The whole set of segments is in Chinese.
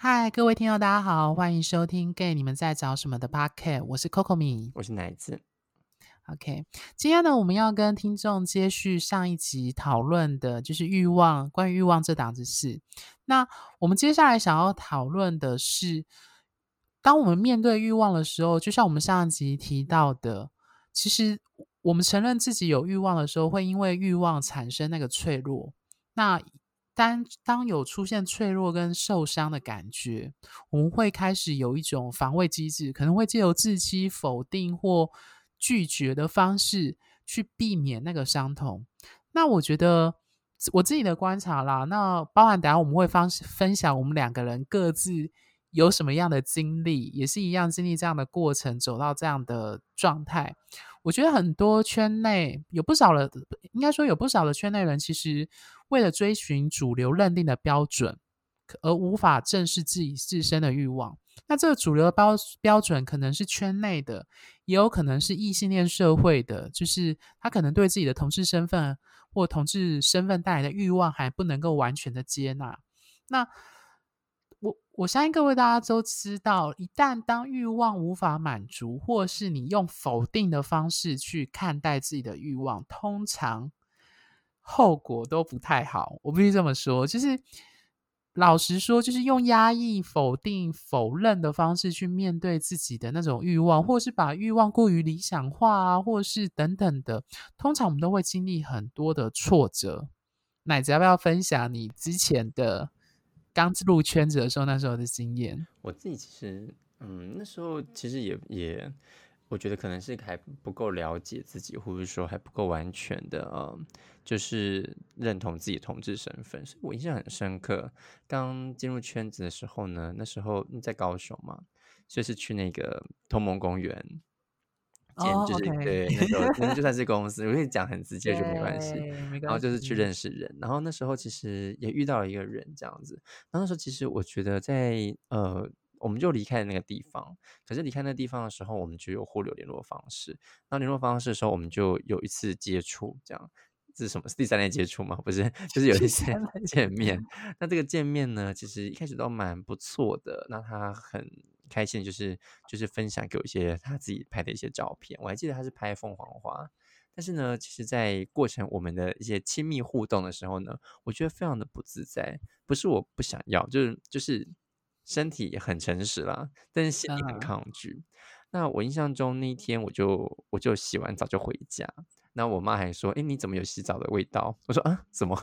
嗨，各位听众，大家好，欢迎收听《Gay 你们在找什么》的 Podcast，我是 Coco 米，我是奶子。OK，今天呢，我们要跟听众接续上一集讨论的，就是欲望，关于欲望这档子事。那我们接下来想要讨论的是，当我们面对欲望的时候，就像我们上一集提到的，其实我们承认自己有欲望的时候，会因为欲望产生那个脆弱。那当当有出现脆弱跟受伤的感觉，我们会开始有一种防卫机制，可能会借由自欺、否定或拒绝的方式去避免那个伤痛。那我觉得我自己的观察啦，那包含等下我们会分分享我们两个人各自有什么样的经历，也是一样经历这样的过程，走到这样的状态。我觉得很多圈内有不少的，应该说有不少的圈内人，其实。为了追寻主流认定的标准，而无法正视自己自身的欲望。那这个主流的标标准可能是圈内的，也有可能是异性恋社会的，就是他可能对自己的同志身份或同志身份带来的欲望还不能够完全的接纳。那我相信各位大家都知道，一旦当欲望无法满足，或是你用否定的方式去看待自己的欲望，通常。后果都不太好，我必须这么说。就是老实说，就是用压抑、否定、否认的方式去面对自己的那种欲望，或是把欲望过于理想化啊，或是等等的。通常我们都会经历很多的挫折。奶子要不要分享你之前的刚入圈子的时候那时候的经验？我自己其实，嗯，那时候其实也也。我觉得可能是还不够了解自己，或者说还不够完全的，呃，就是认同自己同志身份。所以我印象很深刻，刚进入圈子的时候呢，那时候在高雄嘛，就是去那个同盟公园，就是对，那时候就算是公司，我跟你讲很直接就没关系。然后就是去认识人，然后那时候其实也遇到了一个人这样子。然后那时候其实我觉得在呃。我们就离开了那个地方，可是离开那个地方的时候，我们就有互留联络方式。那联络方式的时候，我们就有一次接触，这样这是什么？是第三类接触吗？不是，就是有一次见面。那这个见面呢，其实一开始都蛮不错的。那他很开心，就是就是分享给我一些他自己拍的一些照片。我还记得他是拍凤凰花，但是呢，其实，在过程我们的一些亲密互动的时候呢，我觉得非常的不自在。不是我不想要，就是就是。身体很诚实啦，但是心里很抗拒。那我印象中那一天，我就我就洗完澡就回家。那我妈还说：“哎，你怎么有洗澡的味道？”我说：“啊，怎么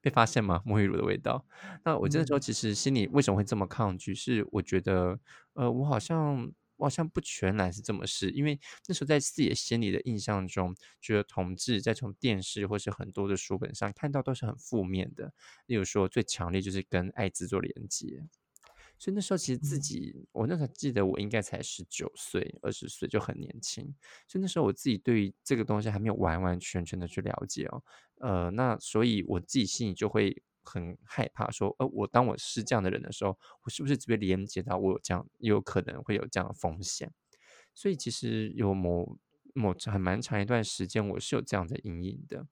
被发现吗？沐浴乳的味道。”那我这个时候其实心里为什么会这么抗拒？是我觉得，呃，我好像我好像不全然是这么是，因为那时候在自己心里的印象中，觉得同志在从电视或是很多的书本上看到都是很负面的。例如说，最强烈就是跟艾滋做连接。所以那时候其实自己，我那时候记得我应该才十九岁、二十岁就很年轻，所以那时候我自己对于这个东西还没有完完全全的去了解哦，呃，那所以我自己心里就会很害怕，说，呃，我当我是这样的人的时候，我是不是只会连接到我有这样，有可能会有这样的风险？所以其实有某某很蛮长一段时间，我是有这样的阴影的。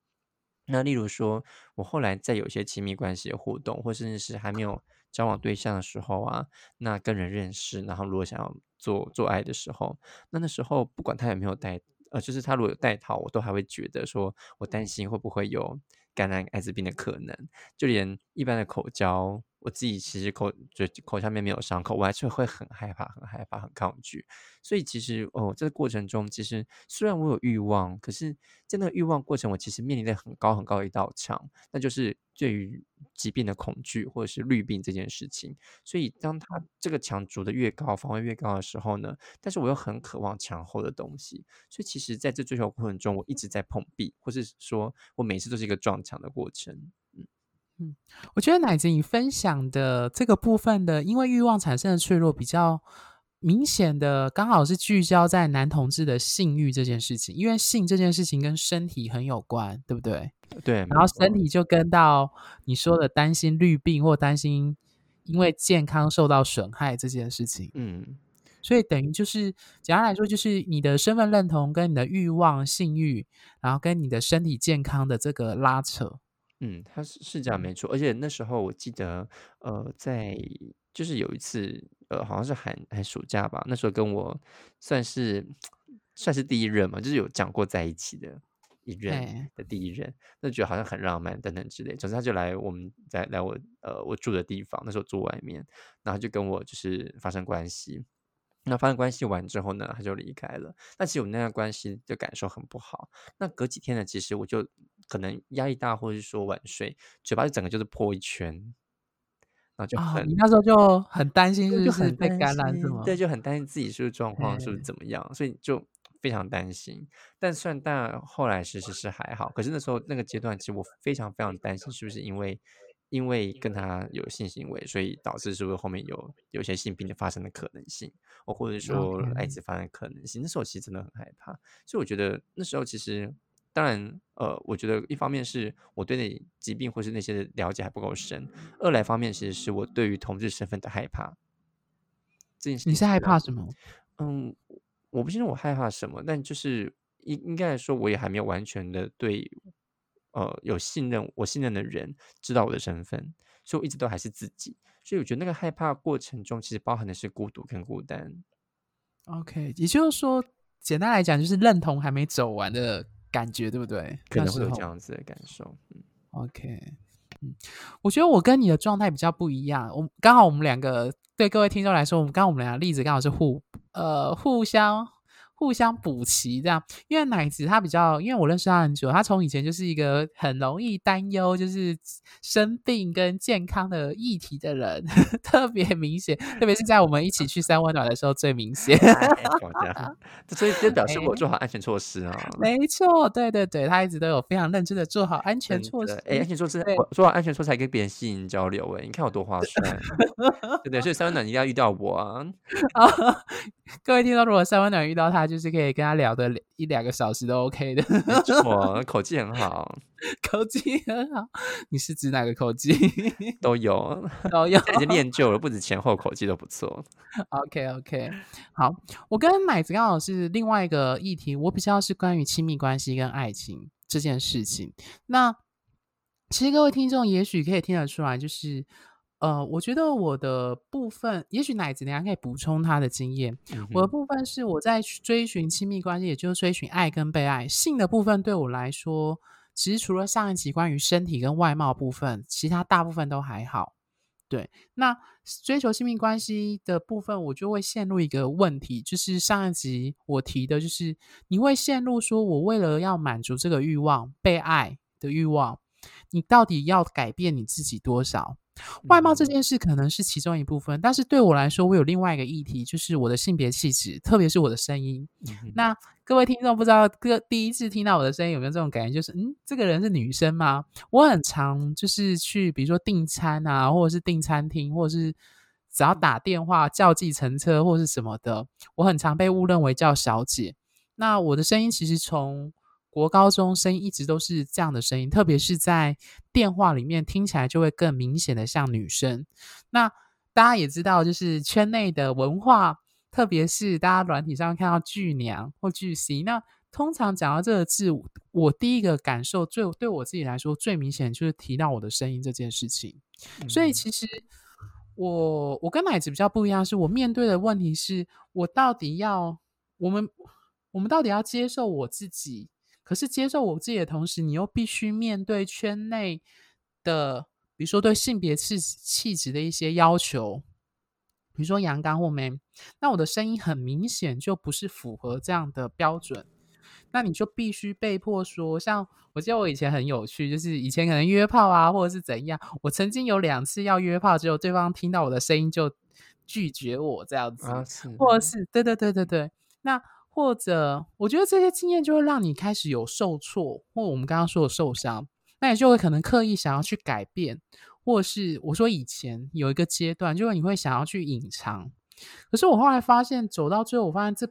那例如说，我后来在有些亲密关系的互动，或甚至是还没有。交往对象的时候啊，那跟人认识，然后如果想要做做爱的时候，那那时候不管他有没有带，呃，就是他如果有带套，我都还会觉得说，我担心会不会有感染艾滋病的可能，就连一般的口交。我自己其实口嘴口下面没有伤口，我还是会很害怕、很害怕、很抗拒。所以其实哦，这个过程中，其实虽然我有欲望，可是在那个欲望过程，我其实面临着很高很高的一道墙，那就是对于疾病的恐惧或者是绿病这件事情。所以当他这个墙筑的越高，防卫越高的时候呢，但是我又很渴望墙后的东西。所以其实在这追求过程中，我一直在碰壁，或是说我每次都是一个撞墙的过程。嗯，我觉得奶子你分享的这个部分的，因为欲望产生的脆弱比较明显的，刚好是聚焦在男同志的性欲这件事情，因为性这件事情跟身体很有关，对不对？对。然后身体就跟到你说的担心绿病或担心因为健康受到损害这件事情。嗯。所以等于就是简单来说，就是你的身份认同跟你的欲望、性欲，然后跟你的身体健康的这个拉扯。嗯，他是是这样没错，而且那时候我记得，呃，在就是有一次，呃，好像是寒寒暑假吧，那时候跟我算是算是第一任嘛，就是有讲过在一起的一任对，的第一任，那觉得好像很浪漫等等之类。总之他就来我们在来我呃我住的地方，那时候住外面，然后就跟我就是发生关系。那发生关系完之后呢，他就离开了。那其实我那段关系的感受很不好。那隔几天呢，其实我就可能压力大，或者是说晚睡，嘴巴就整个就是破一圈，然后就啊，很你那时候就很担心是就不是很被感染是，吗？对，就很担心自己是不是状况是不是哎，怎么样，所以就非常担心。但虽然但后来其实是还好，可是那时候那个阶段，其实我非常非常担心，是不是因为因为跟他有性行为，所以导致是不是后面有有些性病的发生的可能性，或或者说艾滋发生的可能性。那时候其实真的很害怕，所以我觉得那时候其实。当然，呃，我觉得一方面是我对那疾病或是那些的了解还不够深，二来方面其实是我对于同志身份的害怕。这件事你是害怕什么？嗯，我不清楚我害怕什么，但就是应应该来说，我也还没有完全的对呃有信任，我信任的人知道我的身份，所以我一直都还是自己。所以我觉得那个害怕过程中，其实包含的是孤独跟孤单。OK，也就是说，简单来讲，就是认同还没走完的感觉，对不对？可能会有这样子的感受。嗯，，OK，嗯，我觉得我跟你的状态比较不一样。我刚好我们两个对各位听众来说，我们刚好我们俩的例子刚好是互呃互相互相补齐这样。因为奶子他比较，因为我认识他很久，他从以前就是一个很容易担忧就是生病跟健康的议题的人，特别明显，特别是在我们一起去三温暖的时候最明显。所以这表示我哎做好安全措施啊。没错，对对对，他一直都有非常认真的做好安全措施的，。哎，安全措施，我做好安全措施还跟别人吸引交流，哎，你看我多划算，对对？所以三温暖一定要遇到我啊。啊，各位听众，如果三温暖遇到他，就是可以跟他聊的一两个小时都 OK 的，没错，口技很好，口技很好。你是指哪个口技？都有，都有。已经练就了，不止前后口技都不错。OK OK，好，我跟奶子刚好是另外一个议题，我比较是关于亲密关系跟爱情这件事情。那其实各位听众也许可以听得出来，就是呃，我觉得我的部分，也许奶子等一下可以补充他的经验。嗯，我的部分是我在追寻亲密关系，也就是追寻爱跟被爱。性的部分对我来说，其实除了上一集关于身体跟外貌部分，其他大部分都还好。对，那追求亲密关系的部分，我就会陷入一个问题，就是上一集我提的，就是你会陷入说，我为了要满足这个欲望，被爱的欲望，你到底要改变你自己多少？外貌这嗯件事可能是其中一部分，但是对我来说，我有另外一个议题，就是我的性别气质，特别是我的声音。嗯，那各位听众不知道各第一次听到我的声音有没有这种感觉？就是嗯，这个人是女生吗？我很常就是去，比如说订餐啊，或者是订餐厅，或者是只要打电话叫计程车或是什么的，我很常被误认为叫小姐。那我的声音其实从国高中声音一直都是这样的声音，特别是在电话里面听起来就会更明显的像女生。那大家也知道，就是圈内的文化，特别是大家软体上看到巨娘或巨 C，那通常讲到这个字，我第一个感受最对我自己来说最明显就是提到我的声音这件事情。所以嗯其实我我跟奶子比较不一样，是我面对的问题是我到底要我们我们到底要接受我自己，可是接受我自己的同时，你又必须面对圈内的，比如说对性别气气质的一些要求，比如说阳刚或 man，那我的声音很明显就不是符合这样的标准。那你就必须被迫说，像我记得我以前很有趣，就是以前可能约炮啊，或者是怎样，我曾经有两次要约炮，只有对方听到我的声音就拒绝我这样子，或者。是对对对对对，那或者我觉得这些经验就会让你开始有受挫，或我们刚刚说的受伤，那你就会可能刻意想要去改变，或是我说以前有一个阶段，就是你会想要去隐藏，可是我后来发现，走到最后，我发现这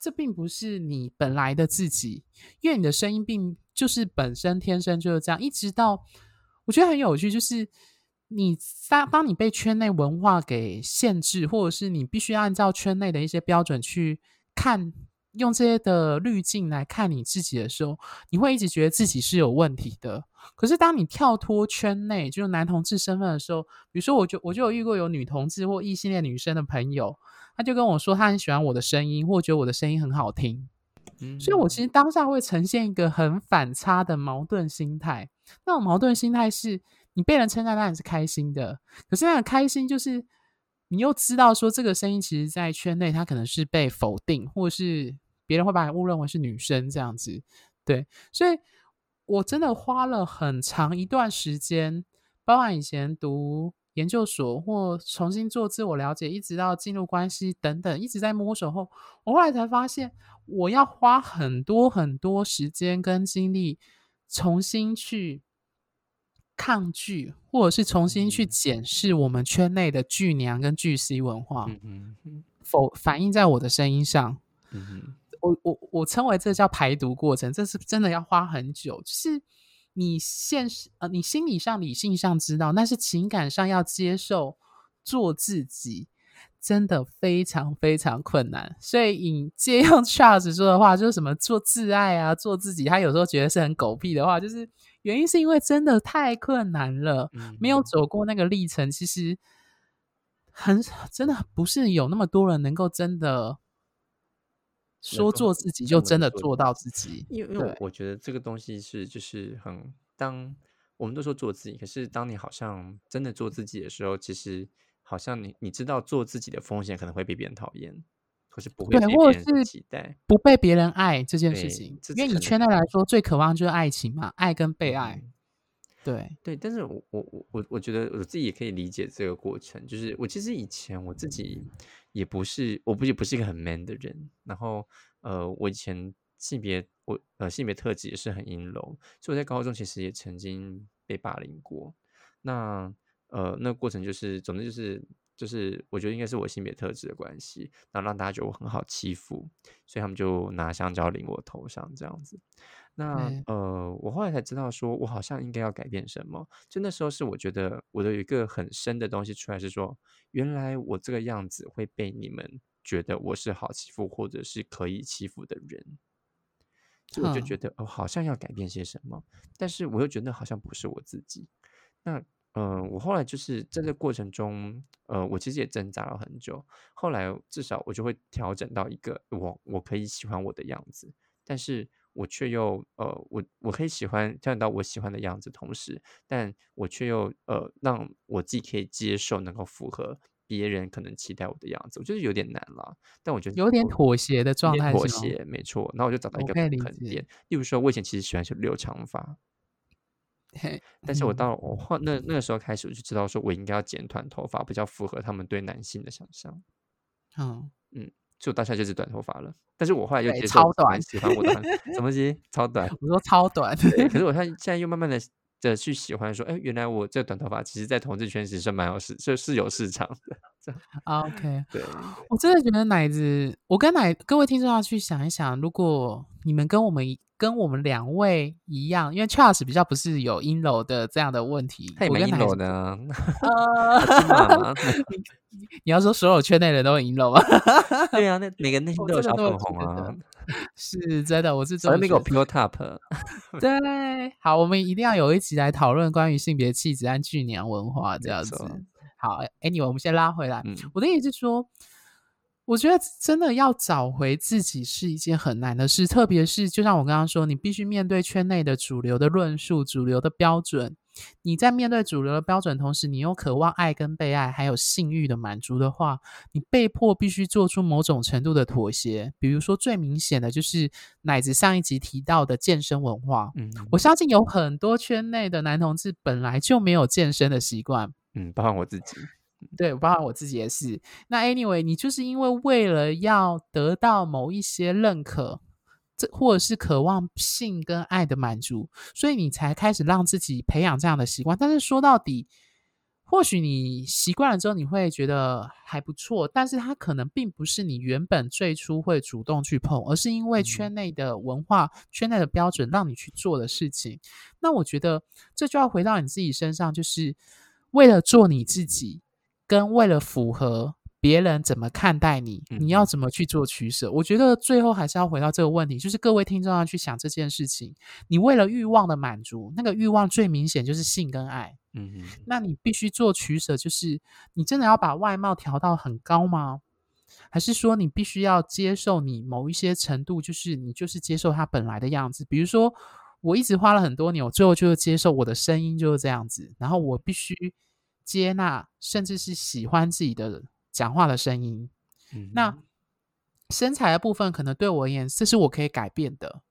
这并不是你本来的自己，因为你的声音并就是本身天生就是这样。一直到我觉得很有趣，就是你当当你被圈内文化给限制，或者是你必须要按照圈内的一些标准去看用这些的滤镜来看你自己的时候，你会一直觉得自己是有问题的。可是当你跳脱圈内，就是男同志身份的时候，比如说，我就我就有遇过有女同志或异性恋女生的朋友，他就跟我说，他很喜欢我的声音，或觉得我的声音很好听。所以，我其实当下会呈现一个很反差的矛盾心态。那种矛盾心态是，你被人称赞当然是开心的，可是那个开心就是你又知道说，这个声音其实在圈内它可能是被否定，或是别人会把你误认为是女生这样子。对，所以我真的花了很长一段时间，包含以前读研究所或重新做自我了解，一直到进入关系等等，一直在摸索后，我后来才发现。我要花很多很多时间跟精力，重新去抗拒，或者是重新去检视我们圈内的巨娘跟巨 C 文化，否反映在我的声音上。我我我称为这叫排毒过程，这是真的要花很久。就是你现实呃，你心理上、理性上知道，但是情感上要接受做自己。真的非常非常困难，所以引借用 Charles 说的话，就是什么做自爱啊，做自己。他有时候觉得是很狗屁的话，就是原因是因为真的太困难了，没有走过那个历程，其实很真的不是有那么多人能够真的说做自己就真的做到自己。因为因为我觉得这个东西是就是很当我们都说做自己，可是当你好像真的做自己的时候，其实。好像你你知道做自己的风险可能会被别人讨厌，可是不会被别人期待，不被别人爱这件事情。因为以圈内来说，最渴望就是爱情嘛，爱跟被爱。对对，但是我我我我我觉得我自己也可以理解这个过程。就是我其实以前我自己也不是，我不也不是一个很 man 的人。然后呃，我以前性别我呃性别特质也是很阴柔，所以我在高中其实也曾经被霸凌过。那呃，那过程就是，总之就是，就是我觉得应该是我性别特质的关系，然后让大家觉得我很好欺负，所以他们就拿香蕉淋我头上这样子。那呃，我后来才知道，说我好像应该要改变什么。就那时候是我觉得我的有一个很深的东西出来，是说，原来我这个样子会被你们觉得我是好欺负或者是可以欺负的人，所以我就觉得哦，好像要改变些什么，但是我又觉得好像不是我自己。那嗯，我后来就是在这过程中，呃，我其实也挣扎了很久。后来至少我就会调整到一个我我可以喜欢我的样子，但是我却又呃，我我可以喜欢调整到我喜欢的样子，同时，但我却又呃，让我自己可以接受，能够符合别人可能期待我的样子。我觉得有点难了，但我觉得有点妥协的状态，妥协没错。那我就找到一个平衡点，例如说，我以前其实喜欢留长发。但是我到我换那那个时候开始，我就知道说我应该要剪短头发，比较符合他们对男性的想象。嗯嗯，就当下就是短头发了。但是我后来又接受超短，喜欢我的什么西超短？我说超短。可是 我现现在又慢慢的的去喜欢说，哎，原来我这短头发其实，在同志圈其实是蛮有市，就是有市场的。OK，对，我真的觉得奶子，我跟奶各位听众要去想一想，如果你们跟我们跟我们两位一样，因为 Charles 比较不是有阴柔的这样的问题，他也蛮阴柔呢。呃，你要说所有圈内人都很阴柔吗？对啊，那每个内心都有小粉红啊，是真的，我是真的。那个 Pure Top，对，好，我们一定要有一集来讨论关于性别气质和巨娘文化这样子。好，Anyway，我们先拉回来。我的意思是说。我觉得真的要找回自己是一件很难的事，特别是就像我刚刚说，你必须面对圈内的主流的论述、主流的标准。你在面对主流的标准同时，你又渴望爱跟被爱，还有性欲的满足的话，你被迫必须做出某种程度的妥协。比如说，最明显的就是奶子上一集提到的健身文化。嗯，我相信有很多圈内的男同志本来就没有健身的习惯。嗯，包含我自己。对，包括我自己也是。那 anyway，你就是因为为了要得到某一些认可，这或者是渴望性跟爱的满足，所以你才开始让自己培养这样的习惯。但是说到底，或许你习惯了之后，你会觉得还不错，但是它可能并不是你原本最初会主动去碰，而是因为圈内的文化、圈内的标准让你去做的事情。那我觉得这就要回到你自己身上，就是为了做你自己。跟为了符合别别人怎么看待你，你要怎么去做取舍？我觉得最后还是要回到这个问题，就是各位听众要去想这件事情。你为了欲望的满足，那个欲望最明显就是性跟爱。嗯那你必须做取舍，就是你真的要把外貌调到很高吗？还是说你必须要接受你某一些程度，就是你就是接受他本来的样子？比如说，我一直花了很多年，我最后就是接受我的声音就是这样子，然后我必须接纳，甚至是喜欢自己的讲话的声音。那身材的部分，可能对我而言，这是我可以改变的。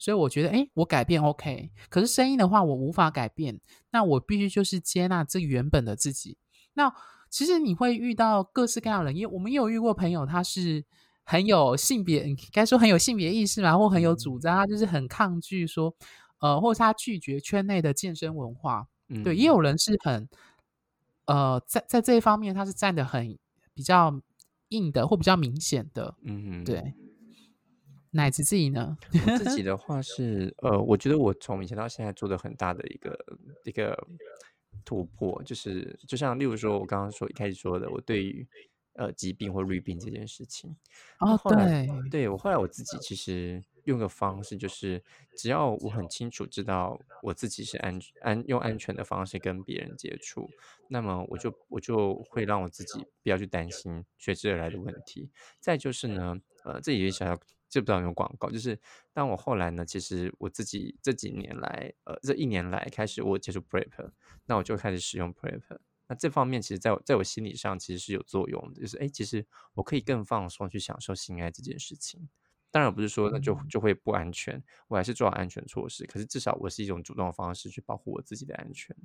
所以我觉得，哎，我改变 OK，可是声音的话，我无法改变。那我必须就是接纳这原本的自己。那其实你会遇到各式各样的人，因为我们也有遇过朋友，他是很有性别，该说很有性别意识嘛，或很有主张，他就是很抗拒说，呃，或者他拒绝圈内的健身文化。对，也有人是很，呃，在在这一方面他是站的很比较硬的，或比较明显的。嗯，对。奶子自己呢？我自己 的话是，呃，我觉得我从以前到现在做的很大的一个一个突破，就是就像例如说，我刚刚说一开始说的，我对于呃疾病或绿病这件事情，哦，对，对我后来我自己其实用个方式，就是只要我很清楚知道我自己是安安用安全的方式跟别人接触，那么我就我就会让我自己不要去担心随之而来的问题。再就是呢，呃，这也想要。知不知道有广告？就是当我后来呢，其实我自己这几年来，呃，这一年来开始我接触 Prep，那我就开始使用 Prep。那这方面其实在我在我心理上其实是有作用的，就是哎，其实我可以更放松去享受性爱这件事情。当然不是说那就就会不安全，我还是做好安全措施。可是至少我是一种主动的方式去保护我自己的安全。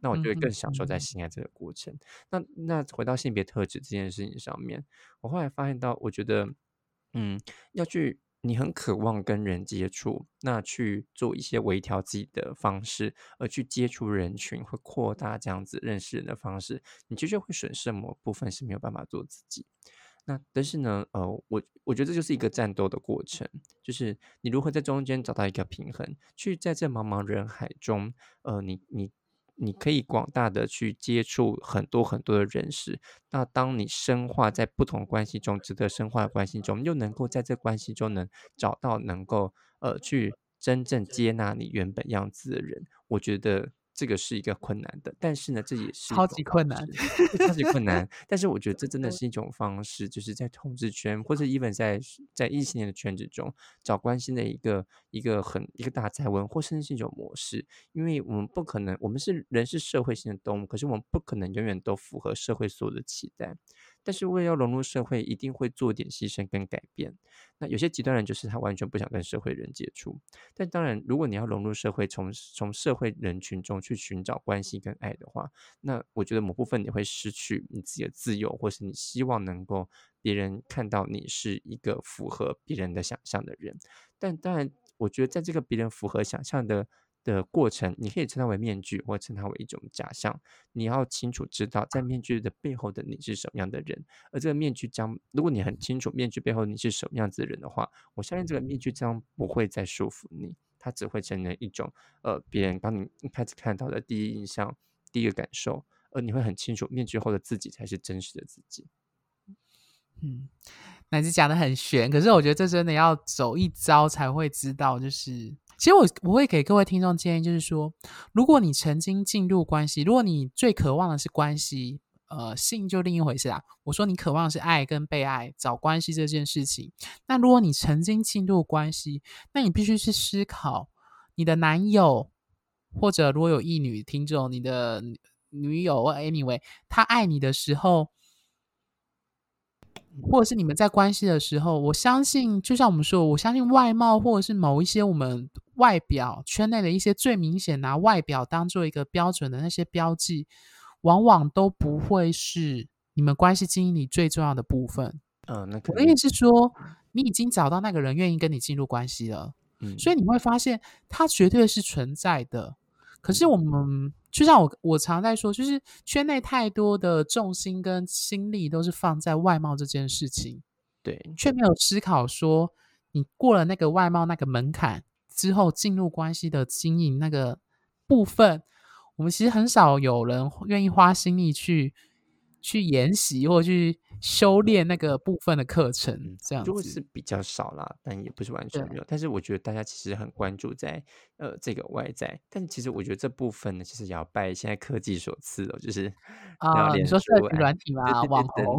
那我就会更享受在性爱这个过程。那那回到性别特质这件事情上面，我后来发现到，我觉得。嗯，要去，你很渴望跟人接触，那去做一些微调自己的方式，而去接触人群，会扩大这样子认识人的方式，你的确会损失某部分是没有办法做自己。那但是呢，呃，我我觉得这就是一个战斗的过程，就是你如何在中间找到一个平衡，去在这茫茫人海中，呃，你你。你可以广大的去接触很多很多的人士，那当你深化在不同关系中，值得深化的关系中，又能够在这关系中能找到能够呃去真正接纳你原本样子的人，我觉得。这个是一个困难的，但是呢，这也是超级困难，超级困难。但是我觉得这 真的是一种方式，就是在统治圈或者 even 在在异性恋的圈子中找关心的一个一个很一个大灾问，或甚至是一种模式。因为我们不可能，我们是人是社会性的动物，可是我们不可能永远都符合社会所有的期待。但是为了要融入社会，一定会做点牺牲跟改变。那有些极端人就是他完全不想跟社会人接触。但当然，如果你要融入社会，从从社会人群中去寻找关系跟爱的话，那我觉得某部分你会失去你自己的自由，或是你希望能够别人看到你是一个符合别人的想象的人。但当然，我觉得在这个别人符合想象的。的过程，你可以称它为面具，或称它为一种假象。你要清楚知道，在面具的背后的你是什么样的人。而这个面具将，如果你很清楚面具背后你是什么样子的人的话，我相信这个面具将不会再束缚你，它只会成为一种呃别人当你一开始看到的第一印象、第一个感受，而你会很清楚面具后的自己才是真实的自己。嗯，乃至讲的很玄，可是我觉得这真的要走一招才会知道，就是。其实我我会给各位听众建议，就是说，如果你曾经进入关系，如果你最渴望的是关系，呃，性就另一回事啦。我说你渴望的是爱跟被爱，找关系这件事情。那如果你曾经进入关系，那你必须去思考，你的男友或者如果有异女听众，你的女友 anyway，他爱你的时候。或者是你们在关系的时候，我相信，就像我们说，我相信外貌或者是某一些我们外表圈内的一些最明显拿外表当做一个标准的那些标记，往往都不会是你们关系经营里最重要的部分。嗯，那我的意思是说，你已经找到那个人愿意跟你进入关系了，嗯，所以你会发现他绝对是存在的。可是我们。就像我我常在说，就是圈内太多的重心跟心力都是放在外貌这件事情，对，却没有思考说你过了那个外貌那个门槛之后，进入关系的经营那个部分，我们其实很少有人愿意花心力去去研习或去修炼那个部分的课程嗯，这样子。是比较少啦，但也不是完全对没有。但是我觉得大家其实很关注在呃这个外在，但其实我觉得这部分呢，其实也要拜现在科技所赐哦，就是要啊，你脸说社书、群软体对吗？对网红，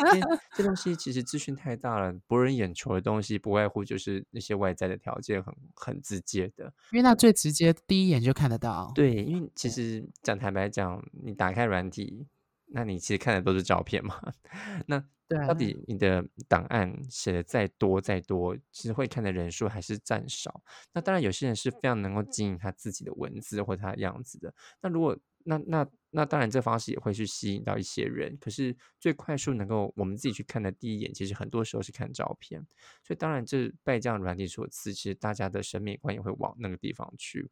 这东西其实资讯太大了，博人眼球的东西，不外乎就是那些外在的条件很很直接的。因为那最直接，第一眼就看得到。对，因为其对实讲坦白讲，你打开软体，那你其实看的都是照片嘛。那到，底你的档案写的再多再多，其实会看的人数还是占少。那当然，有些人是非常能够经营他自己的文字或他的样子的。那如果那那那当然，这方式也会去吸引到一些人。可是最快速能够我们自己去看的第一眼，其实很多时候是看照片。所以当然，这拜这样软体所赐，其实大家的审美观也会往那个地方去。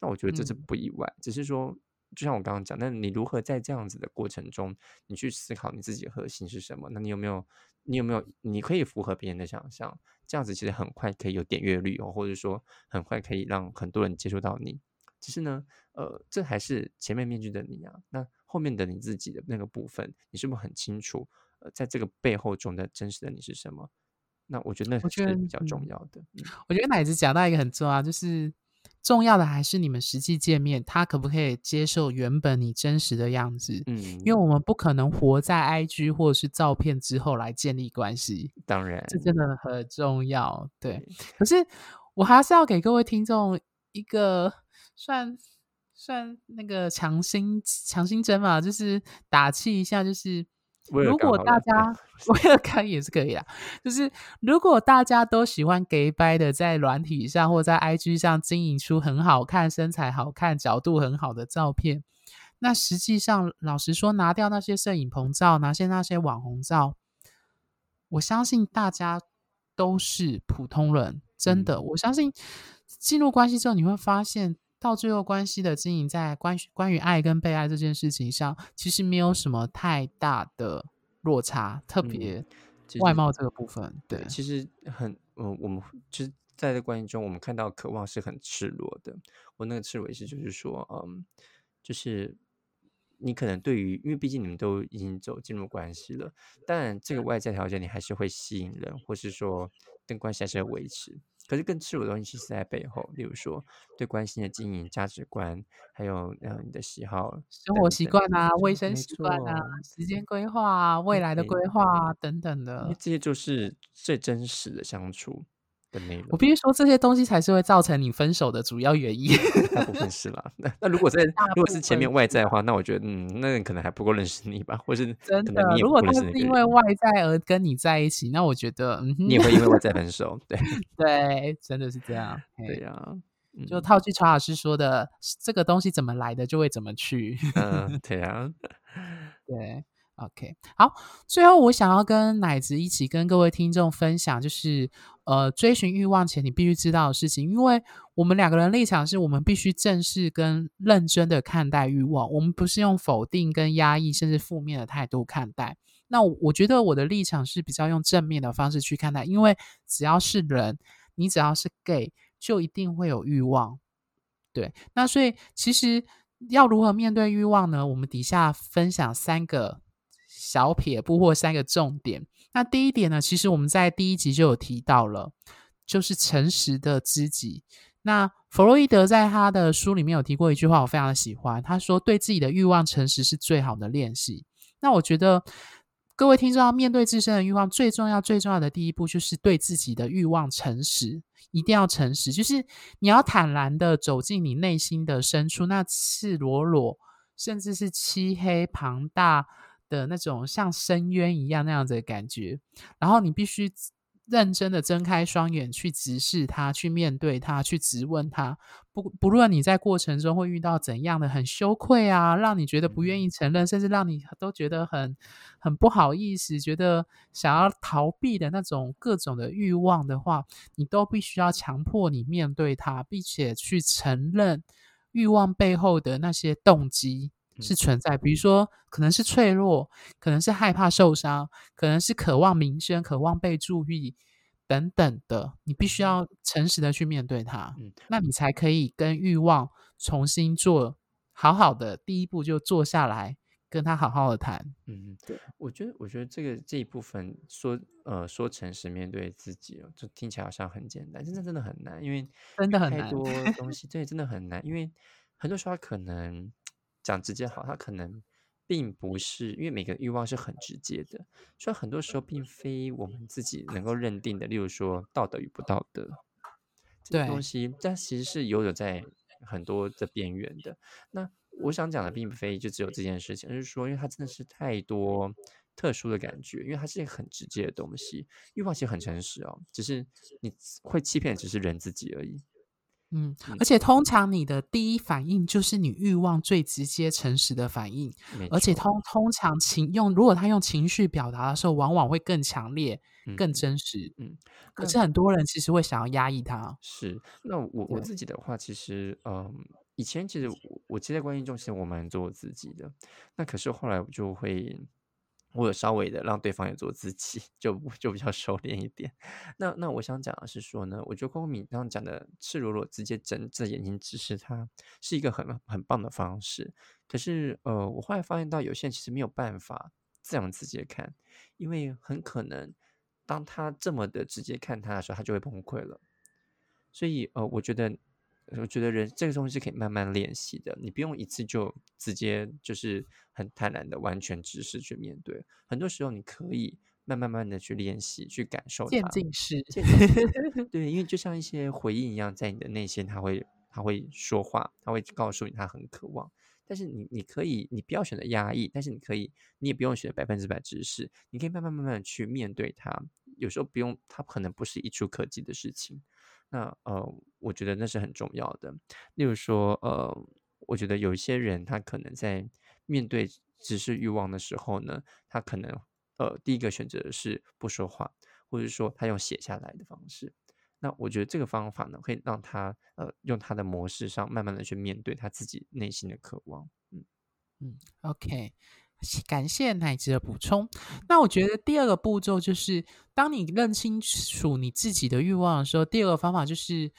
那我觉得这是嗯，不意外，只是说，就像我刚刚讲，那你如何在这样子的过程中，你去思考你自己的核心是什么？那你有没有，你有没有，你可以符合别人的想象？这样子其实很快可以有点阅率哦，或者说很快可以让很多人接触到你。只是呢，呃，这还是前面面具的你啊，那后面的你自己的那个部分，你是不是很清楚？呃，在这个背后中的真实的你是什么？那我觉得那是比较重嗯，要的。嗯我觉得奶子讲到一个很重要，就是重要的还是你们实际见面，他可不可以接受原本你真实的样子？嗯因为嗯，我们不可能活在 IG 或者是照片之后来建立关系，当然，这真的很重要。对，对，可是我还是要给各位听众一个算算那个强心强心针嘛，就是打气一下，就是如果大家为了 看也是可以啦，就是如果大家都喜欢 gay 掰的在软体上或在 IG 上经营出很好看、身材好看、角度很好的照片，那实际上老实说，拿掉那些摄影棚照，拿些那些网红照，我相信大家都是普通人，真嗯，的，我相信进入关系之后，你会发现，到最后关系的经营，在关关于爱跟被爱这件事情上，其实没有什么太大的落差，特嗯，别外貌这个部分，对，对，其实很，嗯，我们就是在这关系中，我们看到渴望是很赤裸的。我那个赤裸意思就是说，嗯，就是你可能对于，因为毕竟你们都已经走进入关系了，但这个外在条件你还是会吸引人，或是说跟关系还是会维持。可是更赤裸的东西其实在背后，例如说对关系的经营、价值观，还有呃你的喜好生活习惯啊、卫生习惯啊、时间规划啊、未来的，规划啊等等的。这些就是最真实的相处的内容。我必须说，这些东西才是会造成你分手的主要原因。大部分是啦，那那如果在 如果是前面外在的话，那我觉得，嗯，那人可能还不够认识你吧，或是真的。你如果他是因为外在而跟你在一起，那我觉得，嗯你也，会因为外在分手，对 对，真的是这样。对呀，就嗯套句曹老师说的，这个东西怎么来的，就会怎么去。嗯，对呀，对，OK，好，最后我想要跟奶子一起跟各位听众分享，就是呃，追寻欲望前你必须知道的事情，因为我们两个人立场是我们必须正视跟认真的看待欲望，我们不是用否定跟压抑甚至负面的态度看待。那我我觉得我的立场是比较用正面的方式去看待，因为只要是人，你只要是 gay，就一定会有欲望。对，那所以其实要如何面对欲望呢？我们底下分享三个小撇步或三个重点。那第一点呢，其实我们在第一集就有提到了，就是诚实的知己。那弗洛伊德在他的书里面有提过一句话，我非常的喜欢。他说：“对自己的欲望诚实是最好的练习。”那我觉得各位听众要面对自身的欲望，最重要、最重要的第一步就是对自己的欲望诚实，一定要诚实，就是你要坦然的走进你内心的深处，那赤裸裸，甚至是漆黑庞大的那种像深渊一样那样子的感觉，然后你必须认真的睁开双眼去直视它，去面对它，去质问它。不不论你在过程中会遇到怎样的很羞愧啊，让你觉得不愿意承认，甚至让你都觉得很很不好意思，觉得想要逃避的那种各种的欲望的话，你都必须要强迫你面对它，并且去承认欲望背后的那些动机。是。存在，比如说可能是脆弱，可能是害怕受伤，可能是渴望名声、渴望被注意等等的，你必须要诚实的去面对它，嗯。那。你才可以跟欲望重新做好好的第一步，就坐下来跟他好好的谈。嗯，对，我觉得，我觉得这个这一部分说，呃，说诚实面对自己哦，就听起来好像很简单，真的真的很难，因为真的很难太多东。西，对，真的很难，因为很多时候他可能讲直接好，他可能并不是，因为每个欲望是很直接的，所以很多时候并非我们自己能够认定的，例如说道德与不道德这个东，西，但其实是游走在很多的边缘的。那我想讲的并非就只有这件事情，而是说，因为它真的是太多特殊的感觉，因为它是一个很直接的东西。欲望其实很诚实哦，只是你会欺骗，只是人自己而已。嗯，嗯而且通常你的第一反应就是你欲望最直接、诚实的反应，而且，通通常情用，如果他用情绪表达的时候，往往会更强烈、更嗯真实。嗯，可是很多人其实会想要压抑它。是，那我我，自己的话，其实，嗯，以前其实我我其实在关系中，其实我蛮做我自己的。那可是后来我就会，我有稍微的让对方也做自己，就就比较收敛一点。那那我想讲的是说呢，我觉得郭敏刚刚讲的赤裸裸直接睁着眼睛直视他，是一个很很棒的方式。可是呃，我后来发现到有些人其实没有办法这样直接看，因为很可能当他这么的直接看他的时候，他就会崩溃了。所以呃，我觉得，我觉得人这个东西是可以慢慢练习的，你不用一次就直接就是很坦然的完全直视去面对，很多时候你可以慢慢慢的去练习，去感受渐它。渐进式，对，因为就像一些回应一样，在你的内心，它会它会说话，它会告诉你它很渴望。但是你你可以，你不要选择压抑，但是你可以，你也不用选择百分之百直视，你可以慢慢慢慢的去面对它。有时候不用，它可能不是一触可及的事情。那呃，我觉得那是很重要的。例如说，呃，我觉得有一些人他可能在面对只是欲望的时候呢，他可能呃第一个选择是不说话，或者说他用写下来的方式。那我觉得这个方法呢，可以让他呃用他的模式上，慢慢的去面对他自己内心的渴望。嗯嗯，OK，感谢奶子的补充。那我觉得第二个步骤就是，当你认清楚你自己的欲望的时候，第二个方法就是，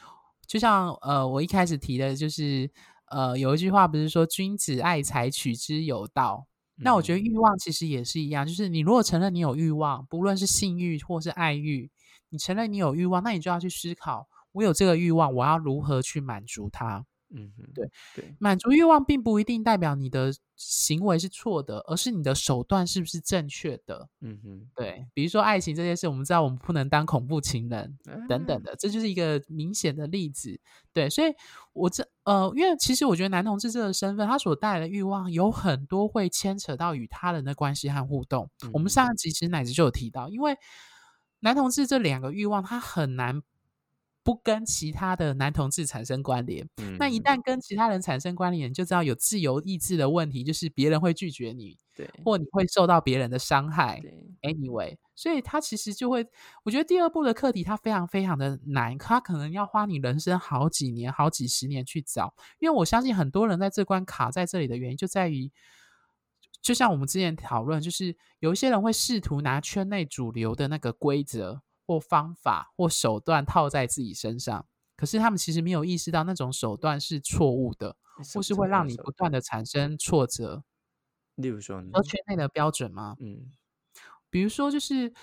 就像呃我一开始提的，就是呃有一句话不是说“君子爱财，取之有道”。那我觉得嗯欲望其实也是一样，就是你如果承认你有欲望，不论是性欲或是爱欲，你承认你有欲望，那你就要去思考，我有这个欲望，我要如何去满足它。嗯哼，对对，满足欲望并不一定代表你的行为是错的，而是你的手段是不是正确的。嗯哼，对，比如说爱情这件事，我们知道我们不能当恐怖情人等等啊，的，这就是一个明显的例子。对，所以我这呃，因为其实我觉得男同志这个身份，他所带来的欲望有很多会牵扯到与他人的关系和互动。我们嗯上一集其实乃至就有提到，因为男同志这两个欲望，他很难不跟其他的男同志产生关联。那一嗯，旦跟其他人产生关联，你就知道有自由意志的问题，就是别人会拒绝你，对或你会受到别人的伤害。对，Anyway，所以他其实就会，我觉得第二步的课题它非常非常的难，他可能要花你人生好几年、好几十年去找。因为我相信很多人在这关卡在这里的原因，就在于，就像我们之前讨论，就是有一些人会试图拿圈内主流的那个规则或方法或手段套在自己身上，可是他们其实没有意识到那种手段是错误的，或是会让你不断？的产生挫折。例如说呢？说圈内的标准吗？嗯比如说，就是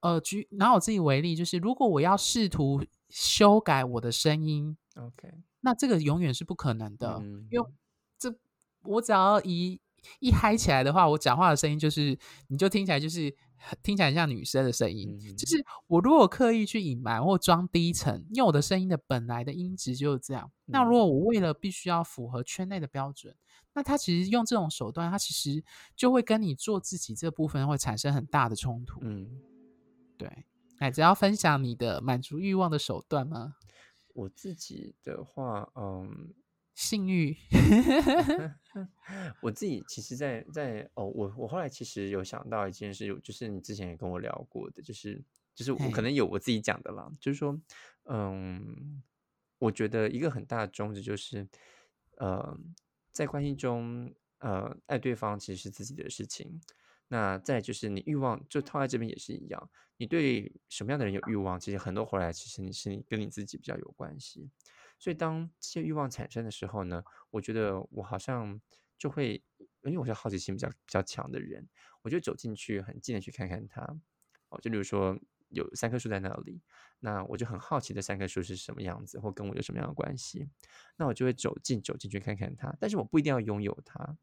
呃，举拿我自己为例，就是如果我要试图修改我的声音，，OK，那这个永远是不可能的，因为嗯这我只要一一嗨起来的话，我讲话的声音就是，你就听起来就是很听起来像女生的声音。嗯就是我如果刻意去隐瞒或装低沉，因为我的声音的本来的音质就是这样。那如嗯果我为了必须要符合圈内的标准，那他其实用这种手段，他其实就会跟你做自己这部分会产生很大的冲突。嗯，对，哎只要分享你的满足欲望的手段吗？我自己的话，嗯，性欲，我自己其实在，在哦，我我后来其实有想到一件事，有就是你之前也跟我聊过的，就是就是我可能有我自己讲的啦，就是说，嗯，我觉得一个很大的宗旨就是，呃，在关系中，呃，爱对方其实是自己的事情。那再就是你欲望，就套在这边也是一样，你对什么样的人有欲望，其实很多回来其实你是你跟你自己比较有关系。所以当这些欲望产生的时候呢，我觉得我好像就会因为我是好奇心比较比较强的人，我就走进去很近的去看看它。哦，就比如说有三棵树在那里，那我就很好奇这三棵树是什么样子，或跟我有什么样的关系，那我就会走近走进去看看它。但是我不一定要拥有它，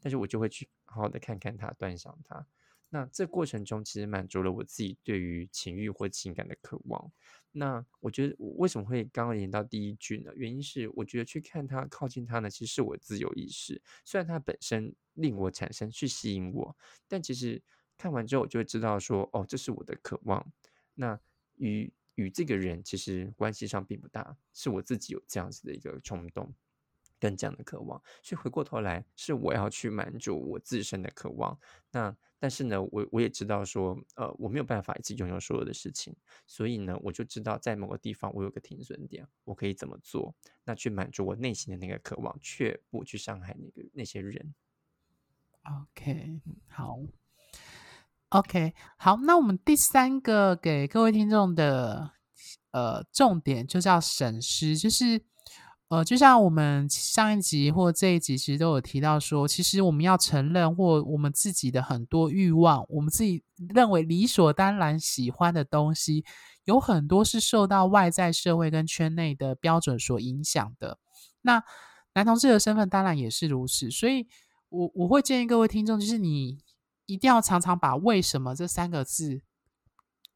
但是我就会去好好的看看它，端详它。那这过程中其实满足了我自己对于情欲或情感的渴望。那我觉得为什么会刚刚连到第一句呢？原因是我觉得去看他、靠近他呢，其实是我自由意识。虽然他本身令我产生去吸引我，但其实看完之后我就会知道说，哦，这是我的渴望。那与与这个人其实关系上并不大，是我自己有这样子的一个冲动。跟这样的渴望，所以回过头来是我要去满足我自身的渴望。那但是呢，我我也知道说，呃，我没有办法一直拥有所有的事情，所以呢，我就知道在某个地方我有个停损点，我可以怎么做，那去满足我内心的那个渴望，却不去伤害那个那些人。OK，好，OK，好，那我们第三个给各位听众的呃重点就叫审视，就是。呃，就像我们上一集或这一集其实都有提到说，其实我们要承认或我们自己的很多欲望，我们自己认为理所当然喜欢的东西，有很多是受到外在社会跟圈内的标准所影响的。那男同志的身份当然也是如此，所以我我会建议各位听众，就是你一定要常常把“为什么”这三个字。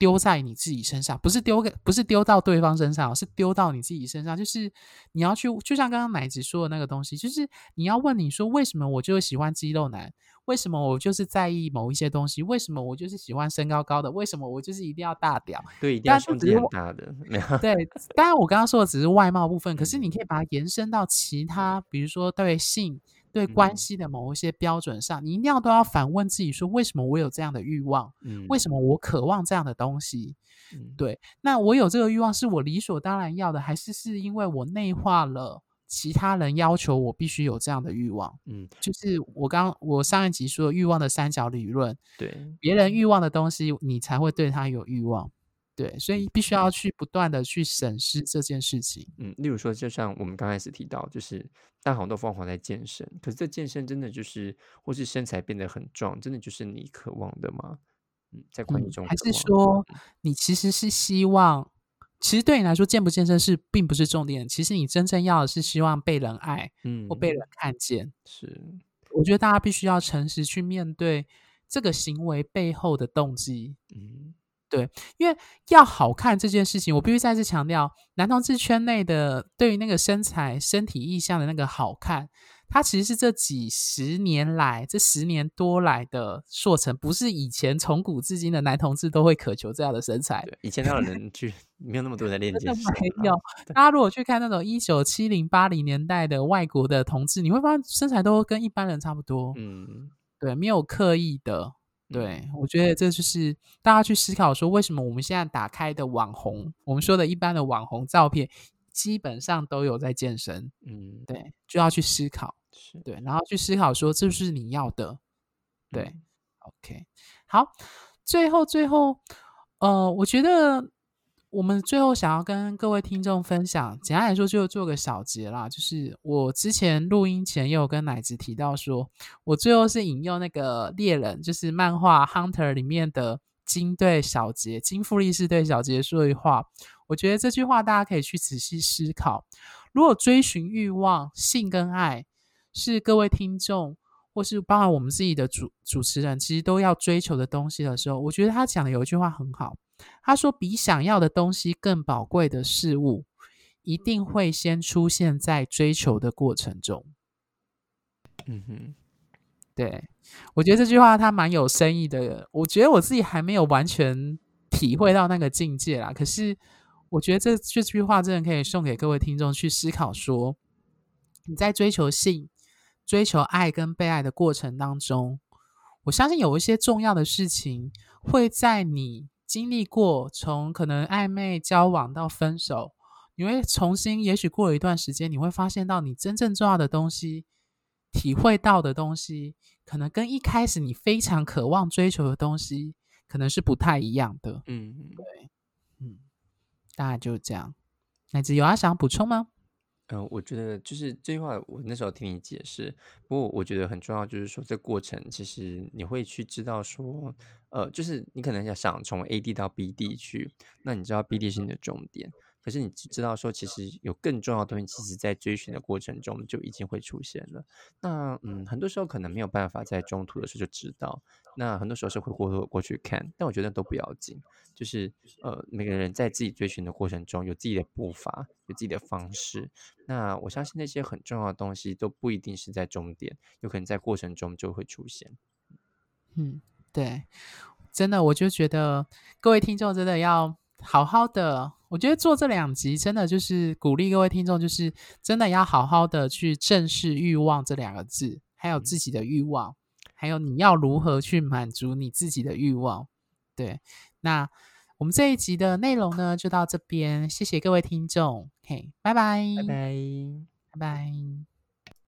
丢在你自己身上，不是丢给，不是丢到对方身上，是丢到你自己身上。就是你要去，就像刚刚奶子说的那个东西，就是你要问你说，为什么我就是喜欢肌肉男？为什么我就是在意某一些东西？为什么我就是喜欢身高高的？为什么我就是一定要大屌？对，一定要胸肌很大的。对，当然我刚刚说的只是外貌部分，可是你可以把它延伸到其他，比如说对性。对关系的某一些标准上，你一定要都要反问自己说：为什么我有这样的欲望？嗯，为什么我渴望这样的东西？嗯，对。那我有这个欲望，是我理所当然要的，还是是因为我内化了其他人要求我必须有这样的欲望？嗯，就是我刚我上一集说欲望的三角理论，对，别人欲望的东西，你才会对他有欲望。对，所以必须要去不断的去审视这件事情。嗯，例如说，就像我们刚开始提到，就是大家好多疯狂在健身，可是这健身真的就是，或是身材变得很壮，真的就是你渴望的吗？嗯，在关系中，还是说你其实是希望，其实对你来说，健不健身是并不是重点，其实你真正要的是希望被人爱，嗯，或被人看见。是，我觉得大家必须要诚实去面对这个行为背后的动机。嗯。对，因为要好看这件事情，我必须再次强调，男同志圈内的对于那个身材、身体意向的那个好看，它其实是这几十年来、这十年多来的塑成，不是以前从古至今的男同志都会渴求这样的身材。以前那有人去，没有那么多人在练健身。没有，大家如果去看那种一九七零、八零年代的外国的同志，你会发现身材都跟一般人差不多。嗯，对，没有刻意的。对，我觉得这就是大家去思考说，为什么我们现在打开的网红，我们说的一般的网红照片，基本上都有在健身。嗯，对，就要去思考，对，然后去思考说，这是你要的。对，OK，好，最后最后，呃，我觉得。我们最后想要跟各位听众分享，简单来说就做个小结啦。就是我之前录音前也有跟奶子提到，说我最后是引用那个猎人，就是漫画《Hunter》里面的金对小杰、金富力士对小杰说的话。我觉得这句话大家可以去仔细思考。如果追寻欲望、性跟爱是各位听众，或是包含我们自己的主主持人，其实都要追求的东西的时候，我觉得他讲的有一句话很好。他说：“比想要的东西更宝贵的事物，一定会先出现在追求的过程中。”嗯哼，对我觉得这句话他蛮有深意的。我觉得我自己还没有完全体会到那个境界啦。可是我觉得这这句话真的可以送给各位听众去思考：说你在追求性、追求爱跟被爱的过程当中，我相信有一些重要的事情会在你。经历过从可能暧昧交往到分手，你会重新，也许过了一段时间，你会发现到你真正重要的东西，体会到的东西，可能跟一开始你非常渴望追求的东西，可能是不太一样的。嗯，对，嗯，大概就是这样。乃子有要想补充吗？嗯，我觉得就是这句话，我那时候听你解释。不过我觉得很重要，就是说这过程其实你会去知道说，呃，就是你可能要想从 A D 到 B D 去，那你知道 B D 是你的重点。可是你知道说，其实有更重要的东西，其实在追寻的过程中就已经会出现了。那嗯，很多时候可能没有办法在中途的时候就知道。那很多时候是会过过去看，但我觉得都不要紧。就是呃，每个人在自己追寻的过程中有自己的步伐，有自己的方式。那我相信那些很重要的东西都不一定是在终点，有可能在过程中就会出现。嗯，对，真的，我就觉得各位听众真的要。好好的，我觉得做这两集真的就是鼓励各位听众，就是真的要好好的去正视欲望这两个字，还有自己的欲望，还有你要如何去满足你自己的欲望。对，那我们这一集的内容呢，就到这边，谢谢各位听众，嘿，拜拜，拜拜，拜拜。